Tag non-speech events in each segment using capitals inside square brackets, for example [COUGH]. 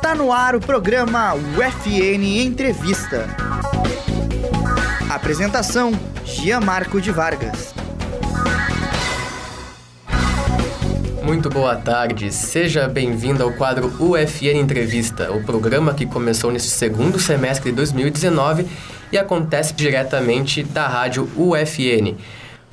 Está no ar o programa UFN Entrevista. Apresentação: Gianmarco de Vargas. Muito boa tarde, seja bem-vindo ao quadro UFN Entrevista, o programa que começou neste segundo semestre de 2019 e acontece diretamente da rádio UFN.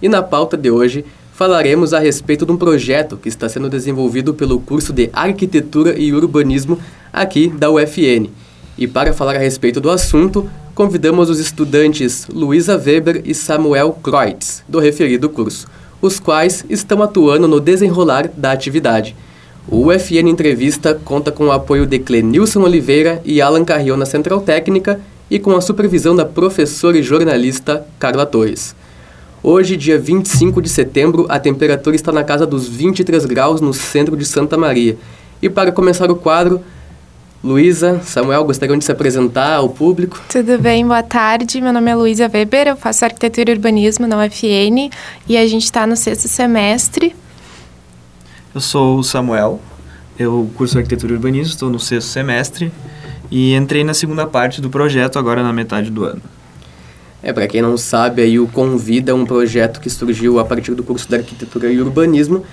E na pauta de hoje falaremos a respeito de um projeto que está sendo desenvolvido pelo curso de Arquitetura e Urbanismo aqui da UFN. E para falar a respeito do assunto, convidamos os estudantes Luísa Weber e Samuel Kreutz, do referido curso os quais estão atuando no desenrolar da atividade. O UFN Entrevista conta com o apoio de Clenilson Oliveira e Alan Carrion na Central Técnica e com a supervisão da professora e jornalista Carla Torres. Hoje, dia 25 de setembro, a temperatura está na casa dos 23 graus no centro de Santa Maria. E para começar o quadro, Luísa, Samuel, gostariam de se apresentar ao público? Tudo bem, boa tarde. Meu nome é Luísa Weber, eu faço arquitetura e urbanismo na UFN e a gente está no sexto semestre. Eu sou o Samuel, eu curso arquitetura e urbanismo, estou no sexto semestre e entrei na segunda parte do projeto agora na metade do ano. É, para quem não sabe, aí o Convida é um projeto que surgiu a partir do curso de arquitetura e urbanismo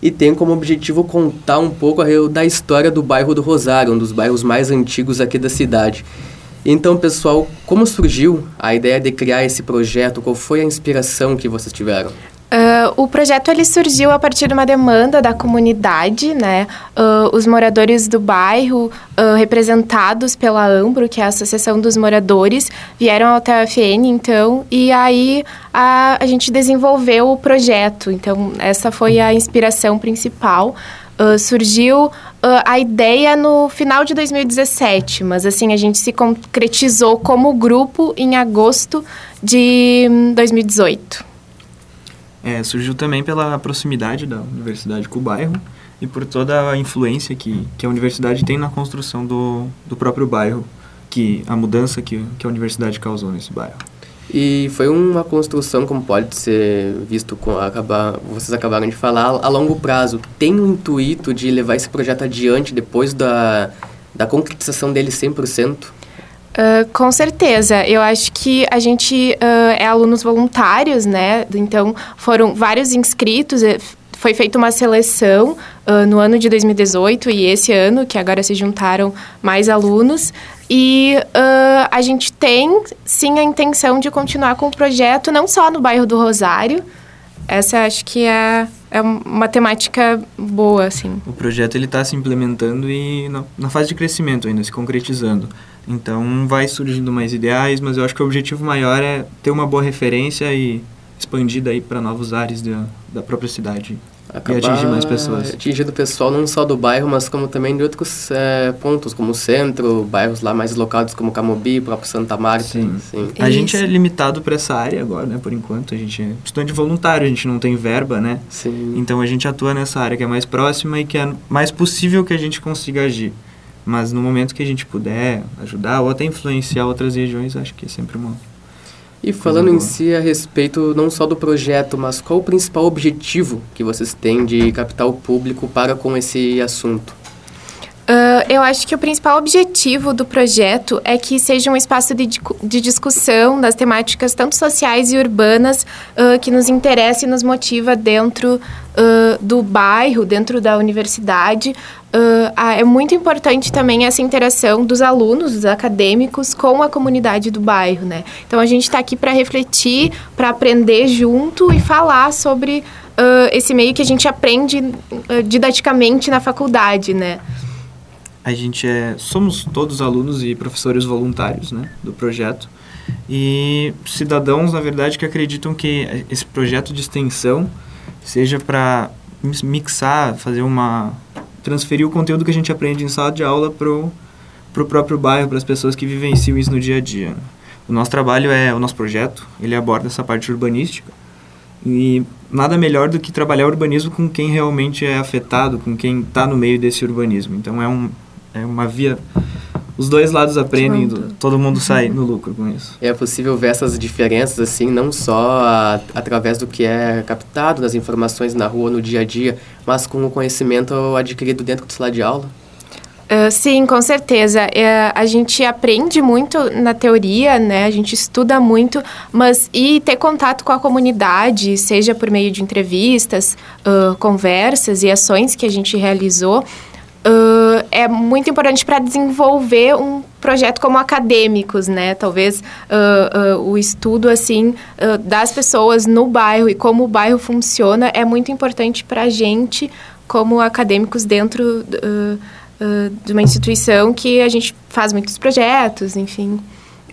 e tem como objetivo contar um pouco da história do bairro do Rosário, um dos bairros mais antigos aqui da cidade. Então, pessoal, como surgiu a ideia de criar esse projeto? Qual foi a inspiração que vocês tiveram? Uh, o projeto ele surgiu a partir de uma demanda da comunidade, né? Uh, os moradores do bairro, uh, representados pela Ambro, que é a Associação dos Moradores, vieram até a FN, então, e aí a, a gente desenvolveu o projeto. Então, essa foi a inspiração principal. surgiu a ideia no final de 2017, mas assim, a gente se concretizou como grupo em agosto de 2018. É, surgiu também pela proximidade da universidade com o bairro e por toda a influência que, que a universidade tem na construção do, do próprio bairro, que a mudança que, que a universidade causou nesse bairro. E foi uma construção, como pode ser visto, com acabar, vocês acabaram de falar, a longo prazo. Tem o intuito de levar esse projeto adiante depois da, da concretização dele 100%? Uh, com certeza. Eu acho que a gente uh, é alunos voluntários, né? Então, foram vários inscritos. Eh, foi feita uma seleção uh, no ano de 2018 e esse ano, que agora se juntaram mais alunos. E a gente tem, sim, a intenção de continuar com o projeto, não só no bairro do Rosário. Essa acho que é, é uma temática boa, assim. O projeto ele está se implementando e na, na fase de crescimento ainda, se concretizando. Então vai surgindo mais ideais, mas eu acho que o objetivo maior é ter uma boa referência e expandir daí para novos ares da, da própria cidade. Acabar e atingir mais pessoas. Atingindo o pessoal não só do bairro, mas como também de outros é, pontos, como o centro, bairros lá mais locados como Camobi, próprio Santa Marta. Sim. Sim. A Isso. gente é limitado para essa área agora, né, por enquanto. A gente é estudante voluntário, a gente não tem verba, né? Sim. Então a gente atua nessa área que é mais próxima e que é mais possível que a gente consiga agir. Mas no momento que a gente puder ajudar ou até influenciar outras regiões, acho que é sempre uma. E falando em si a respeito não só do projeto, mas qual o principal objetivo que vocês têm de captar o público para com esse assunto? Uh, eu acho que o principal objetivo do projeto é que seja um espaço de, de discussão das temáticas tanto sociais e urbanas uh, que nos interessa e nos motiva dentro uh, do bairro, dentro da universidade. é muito importante também essa interação dos alunos, dos acadêmicos com a comunidade do bairro, né? Então a gente está aqui para refletir, para aprender junto e falar sobre esse meio que a gente aprende didaticamente na faculdade, né? A gente é somos todos alunos e professores voluntários né, do projeto. E cidadãos na verdade que acreditam que esse projeto de extensão seja para mixar fazer uma transferir o conteúdo que a gente aprende em sala de aula pro pro próprio bairro para as pessoas que vivenciam isso no dia a dia. O nosso trabalho é o nosso projeto ele aborda essa parte urbanística. E nada melhor do que trabalhar urbanismo com quem realmente é afetado, com quem está no meio desse urbanismo. Então é um, é uma via os dois lados aprendem, todo mundo sai no lucro com isso. É possível ver essas diferenças assim, não só a, através do que é captado nas informações na rua, no dia a dia, mas com o conhecimento adquirido dentro do sala de aula? Uh, sim, com certeza. É, a gente aprende muito na teoria, né? A gente estuda muito, mas e ter contato com a comunidade, seja por meio de entrevistas, uh, conversas e ações que a gente realizou, uh, é muito importante para desenvolver um projeto como acadêmicos, né? Talvez o estudo assim das pessoas no bairro e como o bairro funciona é muito importante para a gente como acadêmicos dentro de uma instituição que a gente faz muitos projetos, enfim.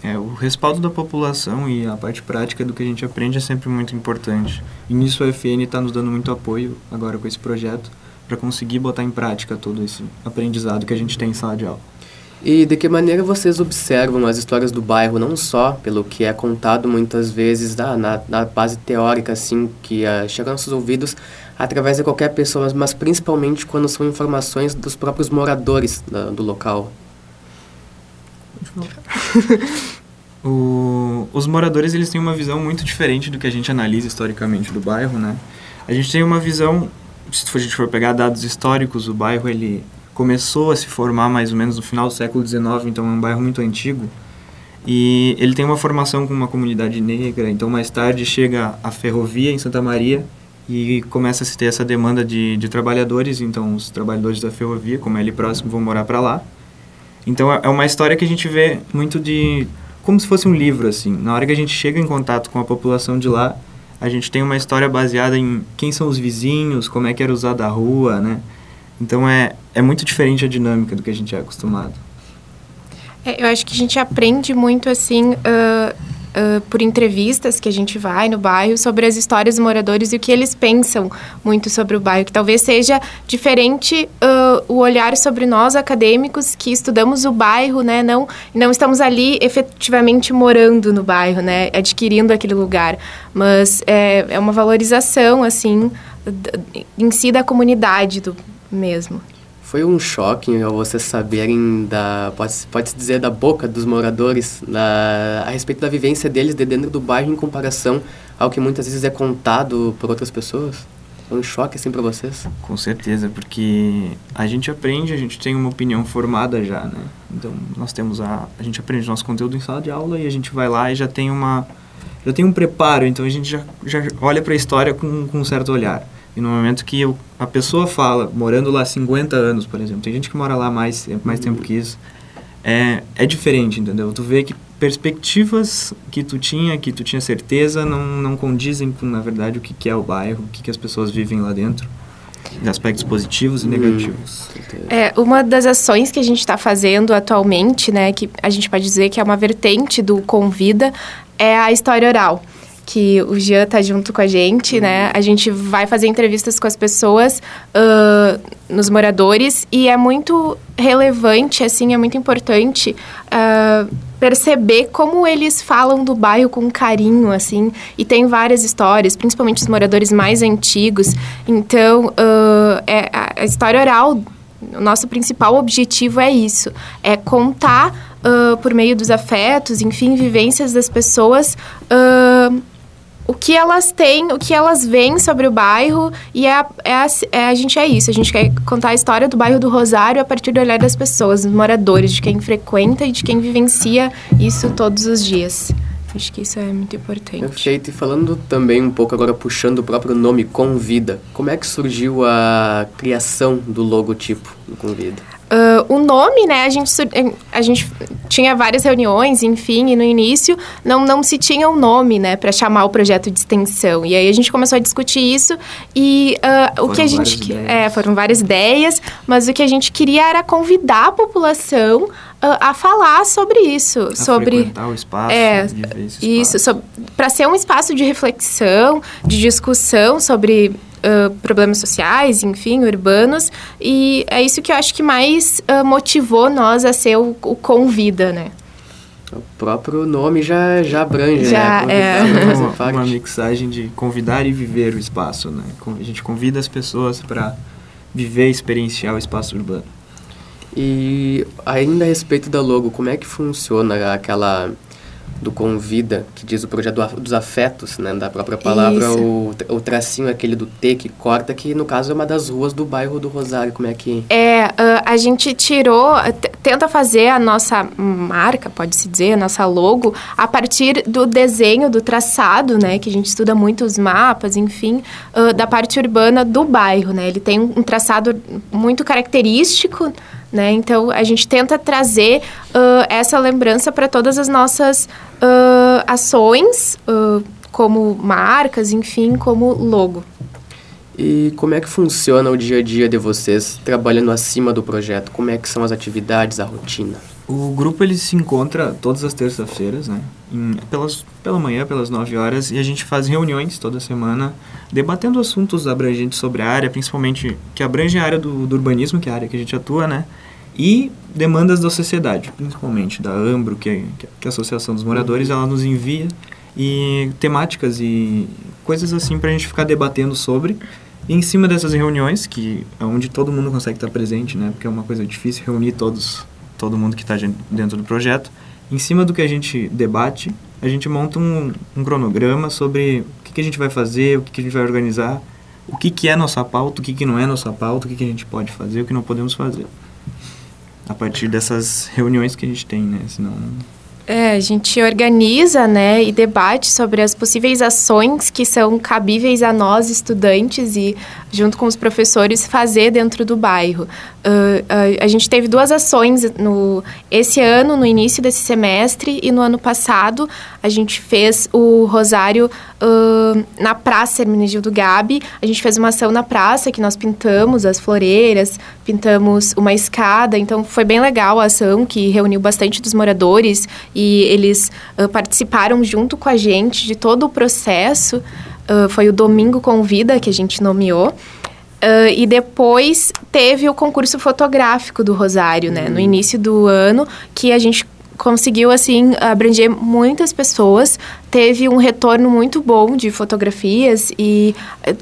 É, o respaldo da população e a parte prática do que a gente aprende é sempre muito importante. E nisso a FN está nos dando muito apoio agora com esse projeto para conseguir botar em prática todo esse aprendizado que a gente tem em sala de aula. E de que maneira vocês observam as histórias do bairro, não só pelo que é contado muitas vezes na, na, na base teórica, assim, que uh, chega aos nossos ouvidos, através de qualquer pessoa, mas principalmente quando são informações dos próprios moradores da, do local. [LAUGHS] o, os moradores eles têm uma visão muito diferente do que a gente analisa historicamente do bairro, né? A gente tem uma visão, se a gente for pegar dados históricos, o bairro ele começou a se formar mais ou menos no final do século XIX, então é um bairro muito antigo. E ele tem uma formação com uma comunidade negra, então mais tarde chega a ferrovia em Santa Maria e começa a se ter essa demanda de, de trabalhadores, então os trabalhadores da ferrovia, como é ali próximo, vão morar para lá. Então é, é uma história que a gente vê muito de como se fosse um livro assim. Na hora que a gente chega em contato com a população de lá, a gente tem uma história baseada em quem são os vizinhos, como é que era usada a rua, né? Então é, é muito diferente a dinâmica do que a gente é acostumado. É, eu acho que a gente aprende muito assim. Uh por entrevistas que a gente vai no bairro sobre as histórias dos moradores e o que eles pensam muito sobre o bairro, que talvez seja diferente uh, o olhar sobre nós acadêmicos que estudamos o bairro, né? Não, não estamos ali efetivamente morando no bairro, né? Adquirindo aquele lugar, mas é, é uma valorização assim em si da comunidade do mesmo. Foi um choque ao vocês saberem da, pode, pode dizer, da boca dos moradores na, a respeito da vivência deles de dentro do bairro em comparação ao que muitas vezes é contado por outras pessoas? Foi um choque assim para vocês? Com certeza, porque a gente aprende, a gente tem uma opinião formada já, né? Então, nós temos a a gente aprende nosso conteúdo em sala de aula e a gente vai lá e já tem uma já tem um preparo, então a gente já, já olha para a história com, com um certo olhar. E no momento que eu, a pessoa fala, morando lá 50 anos, por exemplo, tem gente que mora lá mais, mais tempo que isso, é, é diferente, entendeu? Tu vê que perspectivas que tu tinha, que tu tinha certeza, não, não condizem com, na verdade, o que, que é o bairro, o que, que as pessoas vivem lá dentro aspectos positivos e hum, negativos. É, uma das ações que a gente está fazendo atualmente, né, que a gente pode dizer que é uma vertente do Convida, é a história oral que o Jean tá junto com a gente, né? Uhum. A gente vai fazer entrevistas com as pessoas, uh, nos moradores, e é muito relevante, assim, é muito importante uh, perceber como eles falam do bairro com carinho, assim, e tem várias histórias, principalmente os moradores mais antigos. Então, uh, é, a história oral o nosso principal objetivo é isso, é contar uh, por meio dos afetos, enfim, vivências das pessoas, uh, o que elas têm, o que elas veem sobre o bairro e é a, é é a, gente é isso. A gente quer contar a história do bairro do Rosário a partir do olhar das pessoas, dos moradores, de quem frequenta e de quem vivencia isso todos os dias. Acho que isso é muito importante. Perfeito. E falando também um pouco agora, puxando o próprio nome Convida, como é que surgiu a criação do logotipo do Convida? Uh, o nome, né, a gente, a gente tinha várias reuniões, enfim, e no início não, não se tinha um nome, né, para chamar o projeto de extensão. E aí a gente começou a discutir isso e uh, o que a gente... É, foram várias ideias, mas o que a gente queria era convidar a população uh, a falar sobre isso. A sobre o espaço, é, Isso, para ser um espaço de reflexão, de discussão sobre uh, problemas sociais, enfim, urbanos. E é isso que eu acho que mais uh, motivou nós a ser o, o Convida, né? O próprio nome já, já abrange, já, né? É. Uma, uma mixagem de convidar e viver o espaço, né? A gente convida as pessoas para viver e experienciar o espaço urbano. E ainda a respeito da logo, como é que funciona aquela do Convida, que diz o projeto dos afetos, né? Da própria palavra, o, o, tracinho aquele do T que corta, que no caso é uma das ruas do bairro do Rosário. Como é que. É, uh, a gente tirou, tenta fazer a nossa marca, pode-se dizer, a nossa logo, a partir do desenho, do traçado, né? Que a gente estuda muito os mapas, enfim, uh, da parte urbana do bairro, né? Ele tem um traçado muito característico né? Então, a gente tenta trazer uh, essa lembrança para todas as nossas uh, ações, uh, como marcas, enfim, como logo. E como é que funciona o dia a dia de vocês trabalhando acima do projeto? Como é que são as atividades, a rotina? O grupo ele se encontra todas as terças-feiras, né? Em, pelas, pela manhã, pelas 9 horas, e a gente faz reuniões toda semana, debatendo assuntos abrangentes sobre a área, principalmente que abrange a área do, do urbanismo, que é a área que a gente atua, né? E demandas da sociedade, principalmente da AMBRO, que é, que é a Associação dos Moradores, ela nos envia e temáticas e coisas assim para a gente ficar debatendo sobre. E em cima dessas reuniões, que é onde todo mundo consegue estar presente, né? Porque é uma coisa difícil reunir todos todo mundo que está dentro do projeto. Em cima do que a gente debate, a gente monta um, um cronograma sobre o que, que, a gente vai fazer, o que, que, a gente vai organizar, o que, que é nossa pauta, o que, que não é nossa pauta, o que, que a gente pode fazer, o que não podemos fazer. A partir dessas reuniões que a gente tem, né? Senão é, a gente organiza, né, e debate sobre as possíveis ações que são cabíveis a nós, estudantes, e junto com os professores, fazer dentro do bairro. Uh, uh, a gente teve duas ações no, esse ano, no início desse semestre, e no ano passado a gente fez o Rosário uh, na Praça Hermenegildo Gabi. A gente fez uma ação na praça que nós pintamos as floreiras, pintamos uma escada, então foi bem legal a ação que reuniu bastante dos moradores e eles participaram junto com a gente de todo o processo. foi o Domingo Convida que a gente nomeou. Uh, e depois teve o concurso fotográfico do Rosário, né? Uhum. No início do ano, que a gente conseguiu, assim, abranger muitas pessoas. Teve um retorno muito bom de fotografias e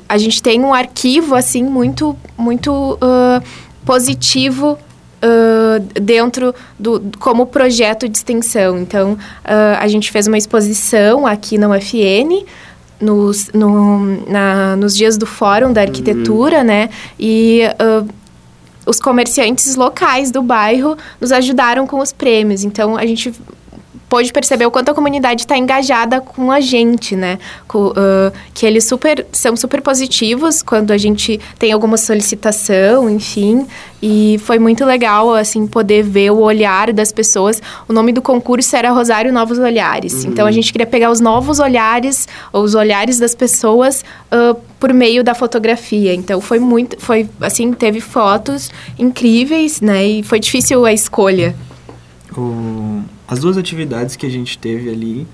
a gente tem um arquivo, assim, muito, muito uh, positivo Uh, dentro do como projeto de extensão. Então, uh, a gente fez uma exposição aqui na UFN nos, no, na, nos dias do Fórum da Arquitetura, uhum. né? E uh, os comerciantes locais do bairro nos ajudaram com os prêmios. Então, a gente pôde perceber o quanto a comunidade está engajada com a gente, né? Com, uh, que eles super, são super positivos quando a gente tem alguma solicitação, enfim. E foi muito legal, assim, poder ver o olhar das pessoas. O nome do concurso era Rosário Novos Olhares. Uhum. Então, a gente queria pegar os novos olhares, ou os olhares das pessoas, uh, por meio da fotografia. Então, foi muito... Foi, assim, teve fotos incríveis, né? E foi difícil a escolha. O as duas atividades que a gente teve ali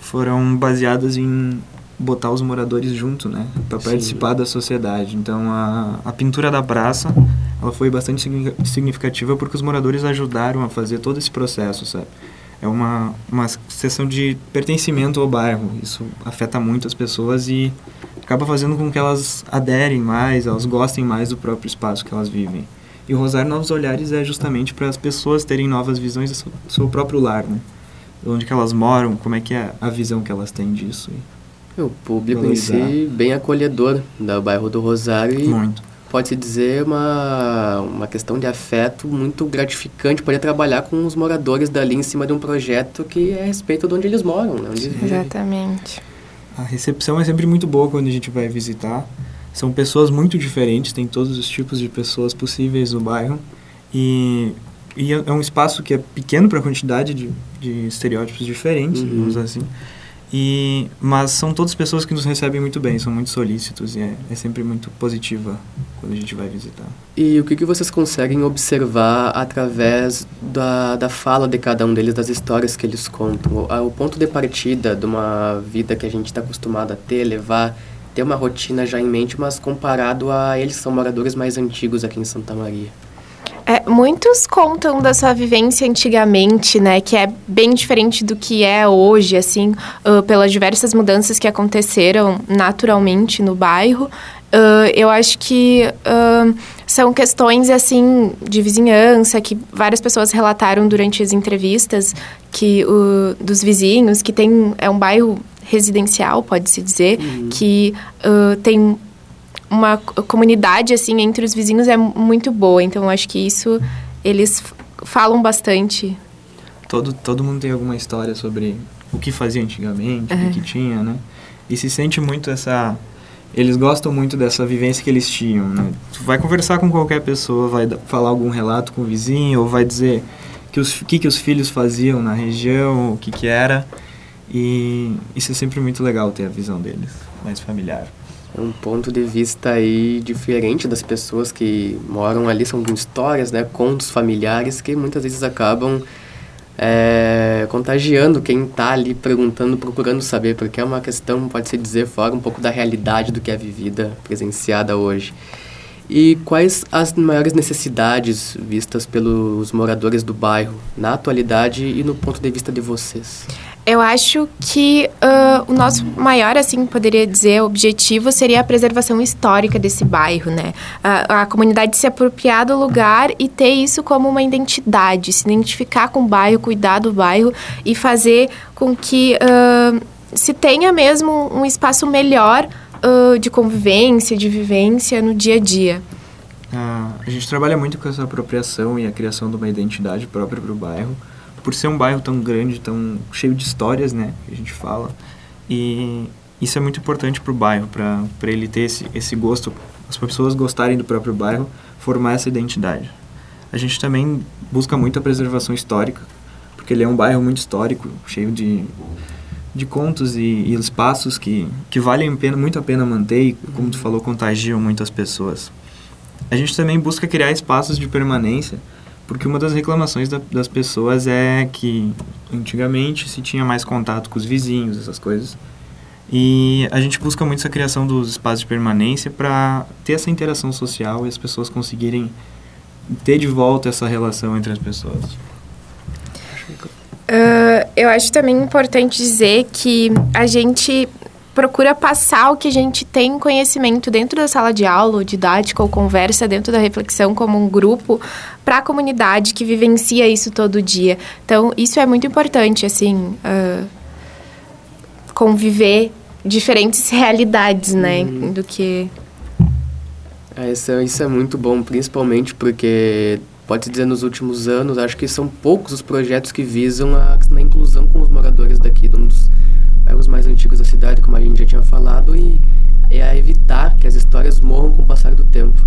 foram baseadas em botar os moradores junto, né, para participar da sociedade. Então a, a pintura da praça, ela foi bastante significativa porque os moradores ajudaram a fazer todo esse processo, sabe? É uma uma sessão de pertencimento ao bairro. Isso afeta muito as pessoas e acaba fazendo com que elas aderem mais, elas gostem mais do próprio espaço que elas vivem. E o Rosário Novos Olhares é justamente para as pessoas terem novas visões do seu próprio lar, né? Onde que elas moram, como é que é a visão que elas têm disso. O público valorizar. em si bem acolhedor do bairro do Rosário. muito. Pode-se dizer uma, uma questão de afeto muito gratificante poder trabalhar com os moradores dali em cima de um projeto que é a respeito de onde eles moram. Né? Onde Exatamente. A recepção é sempre muito boa quando a gente vai visitar. São pessoas muito diferentes, tem todos os tipos de pessoas possíveis no bairro. E, e é, é um espaço que é pequeno para a quantidade de, de estereótipos diferentes, uhum. vamos assim. E, mas são todas pessoas que nos recebem muito bem, são muito solícitos e é, é sempre muito positiva quando a gente vai visitar. E o que, que vocês conseguem observar através da, da fala de cada um deles, das histórias que eles contam? O, o ponto de partida de uma vida que a gente está acostumado a ter, levar ter uma rotina já em mente, mas comparado a eles são moradores mais antigos aqui em Santa Maria. É, muitos contam da sua vivência antigamente, né, que é bem diferente do que é hoje, assim, uh, pelas diversas mudanças que aconteceram naturalmente no bairro. Uh, eu acho que uh, são questões assim de vizinhança que várias pessoas relataram durante as entrevistas que dos vizinhos que tem é um bairro residencial pode se dizer uhum. que uh, tem uma comunidade assim entre os vizinhos é muito boa então acho que isso eles falam bastante todo todo mundo tem alguma história sobre o que fazia antigamente uhum. o que tinha né e se sente muito essa eles gostam muito dessa vivência que eles tinham, né? Tu vai conversar com qualquer pessoa, vai falar algum relato com o vizinho, ou vai dizer que os que que os filhos faziam na região, o que que era. E isso é sempre muito legal ter a visão deles, mais familiar. É um ponto de vista aí diferente das pessoas que moram ali, são histórias, né, contos familiares que muitas vezes acabam é, contagiando quem está ali perguntando, procurando saber, porque é uma questão, pode-se dizer, fora um pouco da realidade do que é vivida, presenciada hoje. E quais as maiores necessidades vistas pelos moradores do bairro na atualidade e no ponto de vista de vocês? Eu acho que uh, o nosso maior, assim, poderia dizer, objetivo seria a preservação histórica desse bairro, né? A, a comunidade se apropriar do lugar e ter isso como uma identidade, se identificar com o bairro, cuidar do bairro e fazer com que uh, se tenha mesmo um espaço melhor uh, de convivência, de vivência no dia a dia. Ah, a gente trabalha muito com essa apropriação e a criação de uma identidade própria para o bairro por ser um bairro tão grande, tão cheio de histórias, né, que a gente fala. E isso é muito importante para o bairro, para ele ter esse, esse gosto, as pessoas gostarem do próprio bairro, formar essa identidade. A gente também busca muito a preservação histórica, porque ele é um bairro muito histórico, cheio de, de contos e, e espaços que, que valem pena, muito a pena manter e, como tu falou, contagiam muitas pessoas. A gente também busca criar espaços de permanência porque uma das reclamações da, das pessoas é que antigamente se tinha mais contato com os vizinhos, essas coisas. E a gente busca muito essa criação dos espaços de permanência para ter essa interação social e as pessoas conseguirem ter de volta essa relação entre as pessoas. Uh, eu acho também importante dizer que a gente procura passar o que a gente tem conhecimento dentro da sala de aula, ou didática ou conversa dentro da reflexão como um grupo para a comunidade que vivencia isso todo dia. Então, isso é muito importante, assim, uh, conviver diferentes [LAUGHS] realidades, né, uhum. do que... É, isso, é, isso é muito bom, principalmente porque pode dizer nos últimos anos, acho que são poucos os projetos que visam a, a inclusão com os moradores daqui, um dos bairros mais antigos da cidade, como a gente já tinha falado, e é a evitar que as histórias morram com o passar do tempo.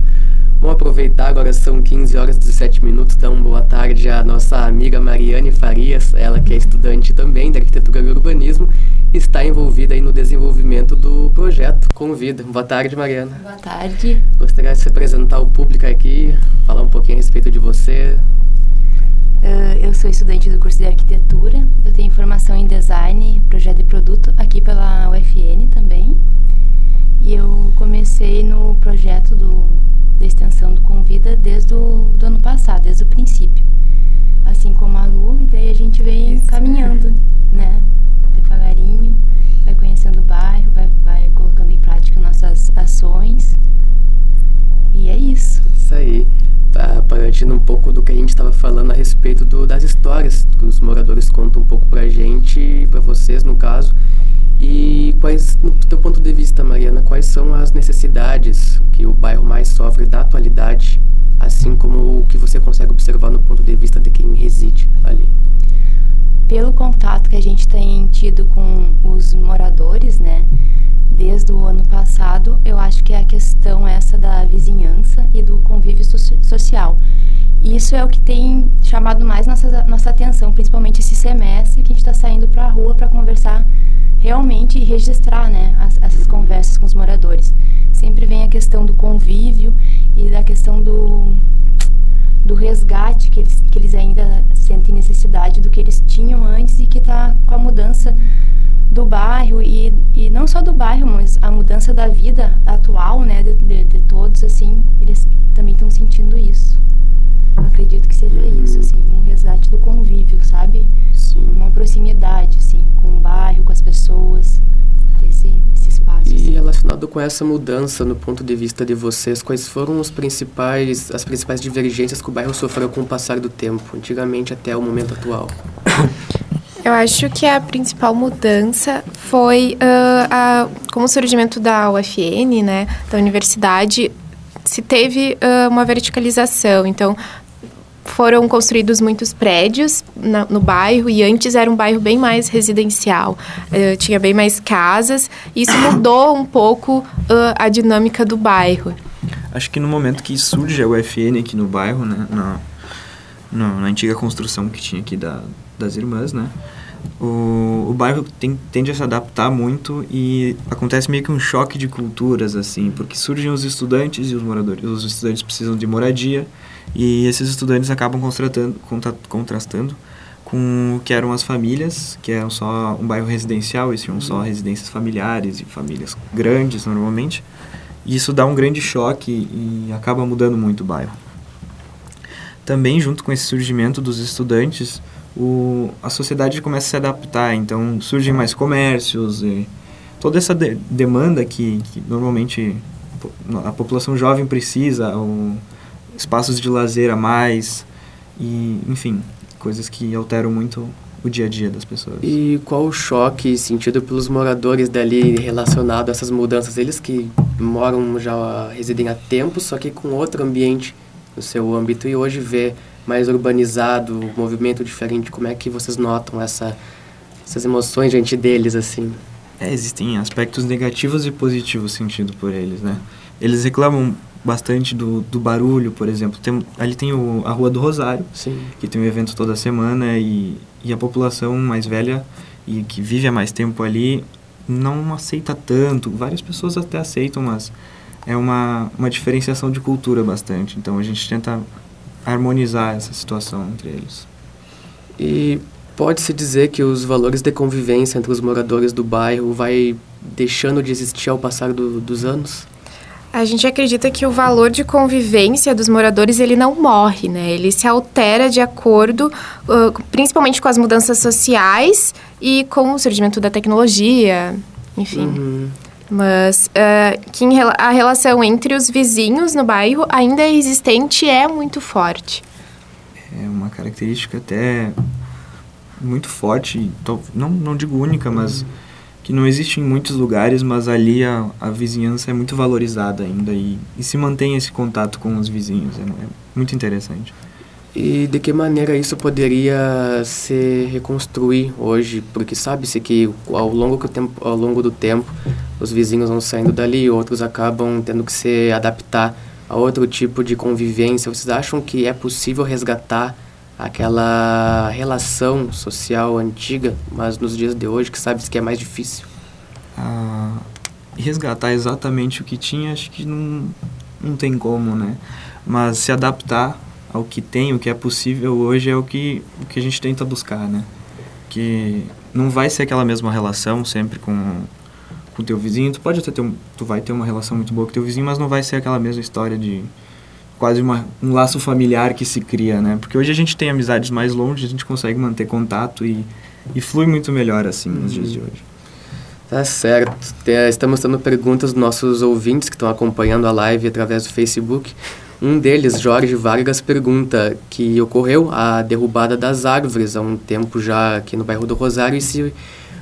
Vamos aproveitar, agora são 15 horas e 17 minutos, uma boa tarde à nossa amiga Mariane Farias, ela que é estudante também de arquitetura e urbanismo, está envolvida aí no desenvolvimento do projeto Convida. Boa tarde, Mariana. Boa tarde. Gostaria de se apresentar ao público aqui, falar um pouquinho a respeito de você, eu sou estudante do curso de arquitetura, eu tenho formação em design, projeto de produto aqui pela UFN também. E eu comecei no projeto do, da extensão do Convida desde o do ano passado, desde o princípio. Assim como a Lu, e daí a gente vem Isso. caminhando, né? Devagarinho, vai conhecendo o bairro, vai, vai colocando em prática nossas ações. E é isso. Isso aí partindo um pouco do que a gente estava falando a respeito do, das histórias que os moradores contam um pouco pra gente, para vocês no caso. E quais, no teu ponto de vista, Mariana, quais são as necessidades que o bairro mais sofre da atualidade, assim como o que você consegue observar no ponto de vista de quem reside ali? Pelo contato que a gente tem tido com os moradores, né, desde o ano passado, eu acho que é a questão essa da vizinhança social. Isso é o que tem chamado mais nossa, nossa atenção, principalmente esse semestre que a gente está saindo para a rua para conversar realmente e registrar né, as, essas conversas com os moradores. Sempre vem a questão do convívio e da questão do, do resgate que eles, que eles ainda sentem necessidade do que eles tinham antes e que está com a mudança do bairro e, e não só do bairro, mas a mudança da vida atual, né, de, de, de todos, assim, eles também estão sentindo isso. Eu acredito que seja uhum. isso, assim, um resgate do convívio, sabe? Sim. Uma proximidade, assim, com o bairro, com as pessoas, esse, esse espaço. E assim. relacionado com essa mudança no ponto de vista de vocês, quais foram os principais, as principais divergências que o bairro sofreu com o passar do tempo, antigamente até o momento atual? Eu acho que a principal mudança foi uh, a, com o surgimento da UFN, né, da universidade, se teve uh, uma verticalização. Então, foram construídos muitos prédios na, no bairro e antes era um bairro bem mais residencial, uh, tinha bem mais casas. E isso mudou um pouco a dinâmica do bairro. Acho que no momento que surge a UFN aqui no bairro, né, na, na, na antiga construção que tinha aqui da, das irmãs, né, o, o bairro tem, tende a se adaptar muito e acontece meio que um choque de culturas, assim, porque surgem os estudantes e os moradores. Os estudantes precisam de moradia e esses estudantes acabam contrastando com o que eram as famílias, que eram só um bairro residencial, e tinham só residências familiares e famílias grandes normalmente. E isso dá um grande choque e acaba mudando muito o bairro. Também, junto com esse surgimento dos estudantes, o, a sociedade começa a se adaptar, então surgem mais comércios e toda essa de, demanda que, que, normalmente a população jovem precisa, o, espaços de lazer a mais e, enfim, coisas que alteram muito o dia a dia das pessoas. E qual o choque sentido pelos moradores dali relacionado a essas mudanças? Eles que moram já residem há tempo, só que com outro ambiente no seu âmbito e hoje vê mais urbanizado, movimento diferente. Como é que vocês notam essa, essas emoções diante deles assim? É, existem aspectos negativos e positivos sentido por eles, né? Eles reclamam bastante do, do barulho, por exemplo. Tem, ali tem o, a Rua do Rosário, Sim. que tem um evento toda semana e, e a população mais velha e que vive há mais tempo ali não aceita tanto. Várias pessoas até aceitam, mas é uma, uma diferenciação de cultura bastante. Então a gente tenta harmonizar essa situação entre eles. E pode-se dizer que os valores de convivência entre os moradores do bairro vai deixando de existir ao passar do, dos anos? A gente acredita que o valor de convivência dos moradores ele não morre, né? Ele se altera de acordo, uh, principalmente com as mudanças sociais e com o surgimento da tecnologia, enfim. Uhum. Mas uh, que a relação entre os vizinhos no bairro ainda é existente é muito forte. É uma característica até muito forte, não, não digo única, mas que não existe em muitos lugares, mas ali a, a vizinhança é muito valorizada ainda e, e se mantém esse contato com os vizinhos. É, é muito interessante. E de que maneira isso poderia se reconstruir hoje? Porque sabe-se que ao longo, do tempo, ao longo do tempo os vizinhos vão saindo dali, outros acabam tendo que se adaptar a outro tipo de convivência. Vocês acham que é possível resgatar aquela relação social antiga, mas nos dias de hoje que sabe-se que é mais difícil? Ah, resgatar exatamente o que tinha, acho que não, não tem como, né? Mas se adaptar ao que tem, o que é possível hoje é o que, o que a gente tenta buscar, né? Que não vai ser aquela mesma relação sempre com com teu vizinho, tu pode até ter um, tu vai ter uma relação muito boa com teu vizinho, mas não vai ser aquela mesma história de quase uma, um laço familiar que se cria, né? Porque hoje a gente tem amizades mais longe, a gente consegue manter contato e, e flui muito melhor assim nos dias de hoje. Tá certo. Estamos tendo perguntas dos nossos ouvintes que estão acompanhando a live através do Facebook. Um deles, Jorge Vargas, pergunta que ocorreu a derrubada das árvores há um tempo já aqui no bairro do Rosário e se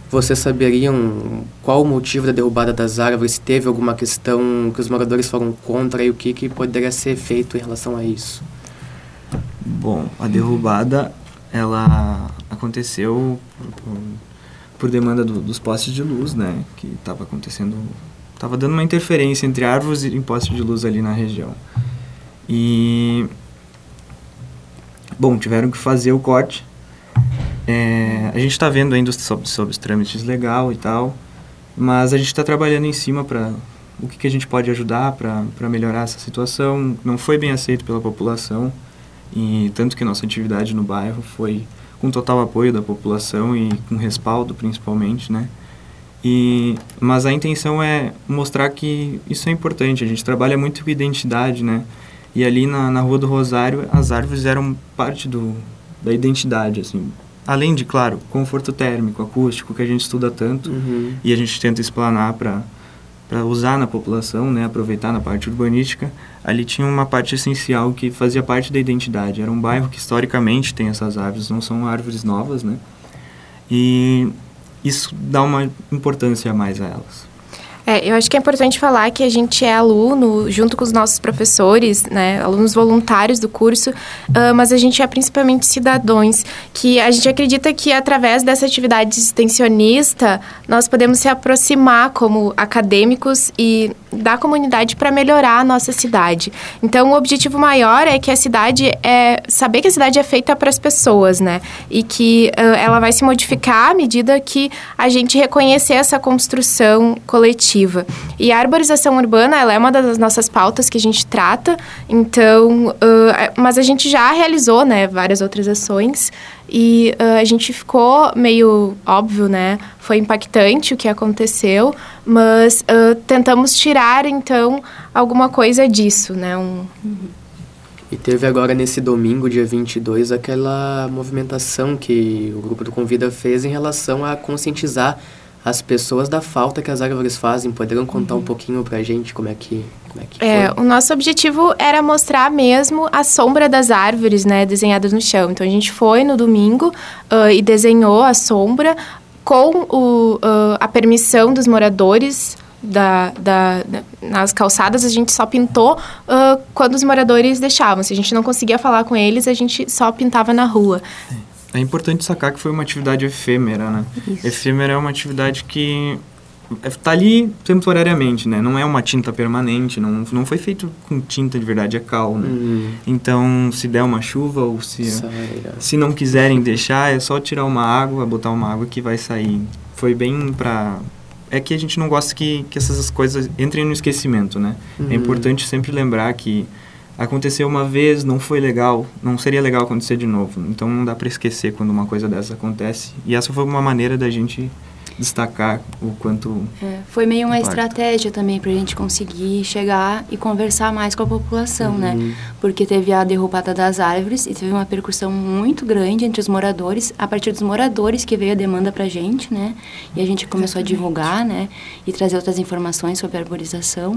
vocês saberiam qual o motivo da derrubada das árvores, se teve alguma questão que os moradores foram contra e o que, que poderia ser feito em relação a isso? Bom, a derrubada ela aconteceu por, por demanda do, dos postes de luz, né? Que estava acontecendo, estava dando uma interferência entre árvores e postes de luz ali na região. E bom, tiveram que fazer o corte. É, a gente está vendo ainda sobre, sobre os trâmites legal e tal, mas a gente está trabalhando em cima para o que, que, a gente pode ajudar para melhorar essa situação. Não foi bem aceito pela população e tanto que nossa atividade no bairro foi com total apoio da população e com respaldo principalmente, né? E, mas a intenção é mostrar que isso é importante. A gente trabalha muito com identidade, né? E ali na, na Rua do Rosário, as árvores eram parte do, da identidade, assim. Além de, claro, conforto térmico, acústico, que a gente estuda tanto uhum. e a gente tenta explanar para para usar na população, né, aproveitar na parte urbanística, ali tinha uma parte essencial que fazia parte da identidade. Era um bairro que historicamente tem essas árvores, não são árvores novas, né? E isso dá uma importância a mais a elas. É, eu acho que é importante falar que a gente é aluno, junto com os nossos professores, né, alunos voluntários do curso, uh, mas a gente é principalmente cidadãos, que a gente acredita que através dessa atividade extensionista nós podemos se aproximar como acadêmicos e da comunidade para melhorar a nossa cidade. Então, o objetivo maior é que a cidade é saber que a cidade é feita para as pessoas, né, e que uh, ela vai se modificar à medida que a gente reconhecer essa construção coletiva e a arborização urbana, ela é uma das nossas pautas que a gente trata, então, uh, mas a gente já realizou, né, várias outras ações. E uh, a gente ficou meio óbvio, né, foi impactante o que aconteceu, mas uh, tentamos tirar, então, alguma coisa disso, né, um... E teve agora nesse domingo, dia 22, aquela movimentação que o grupo do Convida fez em relação a conscientizar as pessoas da falta que as árvores fazem. Poderiam contar uhum. um pouquinho pra gente como é que, como é, que é, O nosso objetivo era mostrar mesmo a sombra das árvores, né, desenhadas no chão. Então a gente foi no domingo uh, e desenhou a sombra com o, uh, a permissão dos moradores da, da, da, nas calçadas, a gente só pintou uh, quando os moradores deixavam. Se a gente não conseguia falar com eles, a gente só pintava na rua. É importante sacar que foi uma atividade efêmera, né? Isso. Efêmera é uma atividade que está ali temporariamente, né? Não é uma tinta permanente, não, não foi feito com tinta de verdade, é cal, né? Uhum. Então, se der uma chuva ou se, se não quiserem deixar, é só tirar uma água, botar uma água que vai sair. Foi bem para é que a gente não gosta que, que essas coisas entrem no esquecimento, né? É uhum. É importante sempre lembrar que aconteceu uma vez, não foi legal, não seria legal acontecer de novo. Então não dá para esquecer quando uma coisa dessa acontece. E essa foi uma maneira da gente destacar o quanto. É, foi meio uma impacta. estratégia também para a gente conseguir chegar e conversar mais com a população, né? uhum. né? Porque teve a derrubada das árvores e teve uma percussão muito grande entre os moradores. A partir dos moradores que veio a demanda para a gente, né? E a gente começou Exatamente. a divulgar, né? E trazer outras informações sobre a arborização.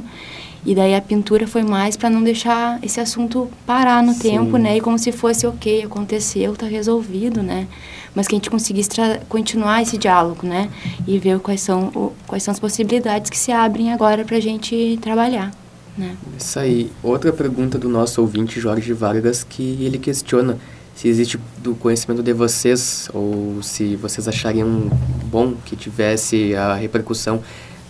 E daí a pintura foi mais para não deixar esse assunto parar no Sim. tempo, né? E como se fosse ok, aconteceu, tá resolvido, né? Mas que a gente conseguisse continuar esse diálogo, né? E ver quais são, o, quais são as possibilidades que se abrem agora para a gente trabalhar. Né? Isso aí. Outra pergunta do nosso ouvinte Jorge Vargas que ele questiona se existe do conhecimento de vocês ou se vocês achariam bom que tivesse a repercussão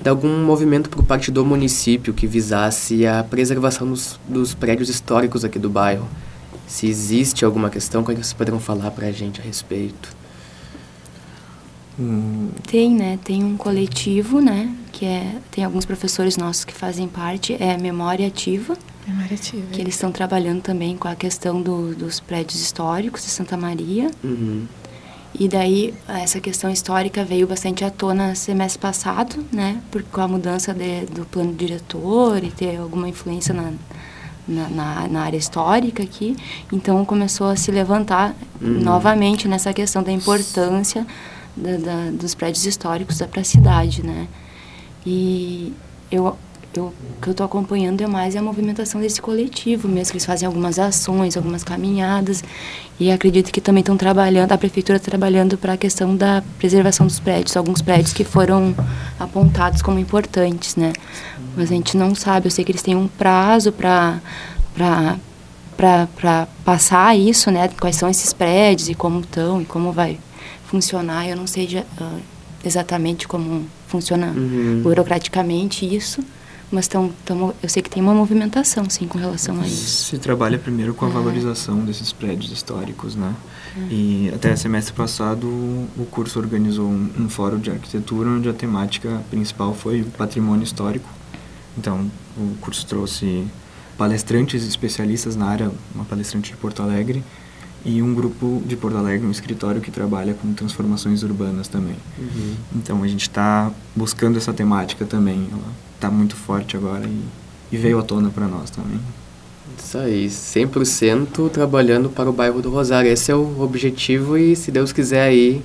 de algum movimento por parte do município que visasse a preservação dos, dos prédios históricos aqui do bairro. Se existe alguma questão, como é que vocês poderiam falar para a gente a respeito? Hum. Tem, né? Tem um coletivo, né? Que é, tem alguns professores nossos que fazem parte, é Memória Ativa. Memória Ativa. Que eles estão trabalhando também com a questão do, dos prédios históricos de Santa Maria. Uhum. E daí essa questão histórica veio bastante à tona semestre passado, né? Por, com a mudança de, do plano diretor e ter alguma influência na, na, na, na, área histórica aqui. Então começou a se levantar uhum. novamente nessa questão da importância da, da, dos prédios históricos para a cidade, né? E eu eu, o que eu estou acompanhando é mais a movimentação desse coletivo mesmo, que eles fazem algumas ações, algumas caminhadas, e acredito que também estão trabalhando, a prefeitura está trabalhando para a questão da preservação dos prédios, alguns prédios que foram apontados como importantes, né? Mas a gente não sabe, eu sei que eles têm um prazo para para passar isso, né? Quais são esses prédios e como estão e como vai funcionar. Eu não sei uh, exatamente como funciona uhum. burocraticamente isso, mas tão, tão, eu sei que tem uma movimentação, sim, com relação a isso. Se trabalha primeiro com a é. valorização desses prédios históricos, né? É. E até semestre passado o curso organizou um, um, fórum de arquitetura onde a temática principal foi patrimônio histórico. Então, o curso trouxe palestrantes especialistas na área, uma palestrante de Porto Alegre e um grupo de Porto Alegre, um escritório que trabalha com transformações urbanas também. Uhum. Então, a gente está buscando essa temática também. Ela está muito forte agora e, e veio à tona para nós também. Isso aí, 100% trabalhando para o bairro do Rosário. Esse é o objetivo e, se Deus quiser, aí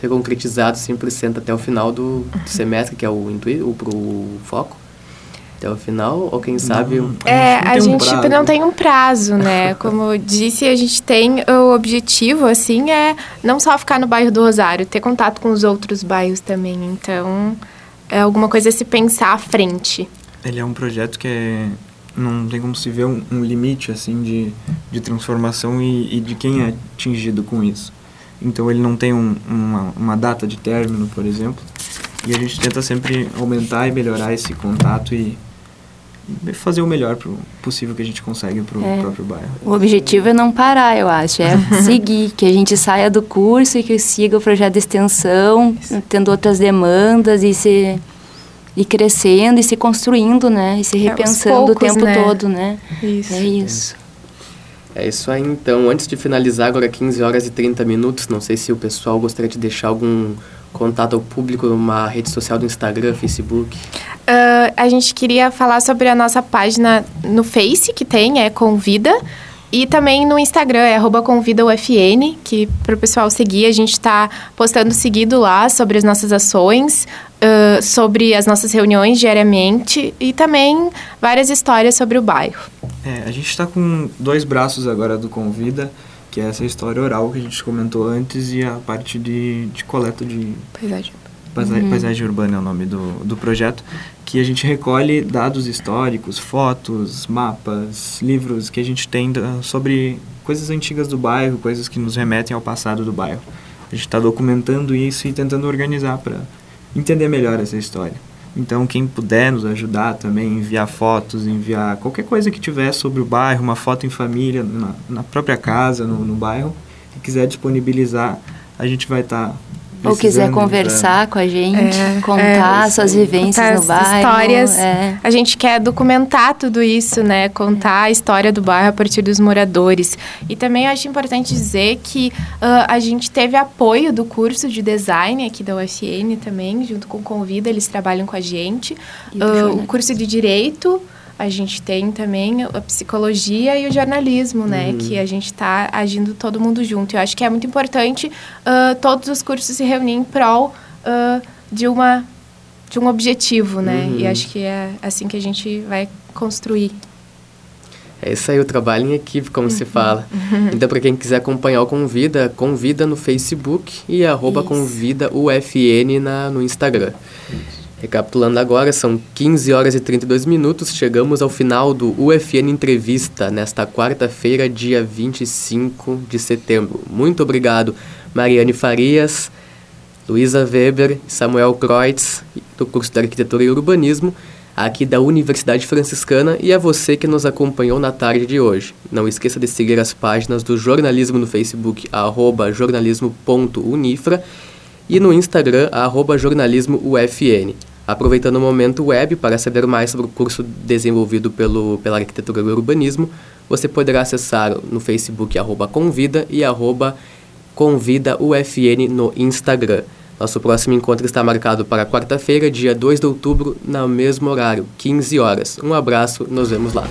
ser concretizado 100% até o final do, do semestre, que é o, intuito, o, pro foco. Até o final? Ou quem sabe... Não, É, não a tem um gente prazo. não tem um prazo, né? [LAUGHS] Como eu disse, a gente tem o objetivo, assim, é não só ficar no bairro do Rosário, ter contato com os outros bairros também. Então, é alguma coisa a se pensar à frente. Ele é um projeto que é, não tem como se ver um, um limite assim de, de transformação e, e de quem é atingido com isso. Então ele não tem um, uma, uma data de término, por exemplo, e a gente tenta sempre aumentar e melhorar esse contato e fazer o melhor pro, possível que a gente consegue para o É. próprio bairro. O objetivo é não parar, eu acho. É [LAUGHS] seguir, que a gente saia do curso e que siga o projeto de extensão, tendo outras demandas e se e crescendo e se construindo, né? E se aos repensando o poucos, tempo né? todo, né? Isso. É isso. É isso aí, então. Antes de finalizar, agora 15 horas e 30 minutos, não sei se o pessoal gostaria de deixar algum contato ao público numa rede social do Instagram, Facebook. Ah, a gente queria falar sobre a nossa página no Face, que tem, é Convida. E também no Instagram, é arroba convidaufn, que para o pessoal seguir, a gente está postando seguido lá sobre as nossas ações, ah, sobre as nossas reuniões diariamente e também várias histórias sobre o bairro. É, a gente está com dois braços agora do Convida, que é essa história oral que a gente comentou antes e a parte de, de coleta de Paisagem. Paisa- Paisagem Urbana é o nome do, do projeto, que a gente recolhe dados históricos, fotos, mapas, livros que a gente tem da- sobre coisas antigas do bairro, coisas que nos remetem ao passado do bairro. A gente está documentando isso e tentando organizar para entender melhor essa história. Então, quem puder nos ajudar também, enviar fotos, enviar qualquer coisa que tiver sobre o bairro, uma foto em família, na, na própria casa, no, no bairro, e quiser disponibilizar, a gente vai estar. Ou quiser conversar com a gente, É, contar é, suas vivências Contar no as bairro. histórias. É. A gente quer documentar tudo isso, né? Contar a história do bairro a partir dos moradores. E também acho importante dizer que ah, a gente teve apoio do curso de design aqui da UFN também, junto com o Convida, eles trabalham com a gente. Ah, o curso de Direito, a gente tem também a psicologia e o jornalismo, né? Que a gente está agindo todo mundo junto. Eu acho que é muito importante ah, todos os cursos se reunirem em prol ah, de uma de um objetivo, né? Uhum. E acho que é assim que a gente vai construir. É isso aí, o trabalho em equipe, como se fala. [LAUGHS] Então, para quem quiser acompanhar o Convida, convida no Facebook e arroba Isso. convida UFN na, no Instagram. Recapitulando agora, são 15 horas e 32 minutos. Chegamos ao final do UFN Entrevista, nesta quarta-feira, dia 25 de setembro. Muito obrigado, Mariane Farias, Luísa Weber, Samuel Kreutz, do curso de Arquitetura e Urbanismo, aqui da Universidade Franciscana, e a você que nos acompanhou na tarde de hoje. Não esqueça de seguir as páginas do jornalismo no Facebook, arroba jornalismo.unifra, e no Instagram, arroba jornalismoufn. Aproveitando o momento web para saber mais sobre o curso desenvolvido pelo, pela Arquitetura e Urbanismo, você poderá acessar no Facebook arroba convida e arroba convida UFN no Instagram. Nosso próximo encontro está marcado para quarta-feira, dia 2 de outubro, no mesmo horário, 15 horas. Um abraço, nos vemos lá.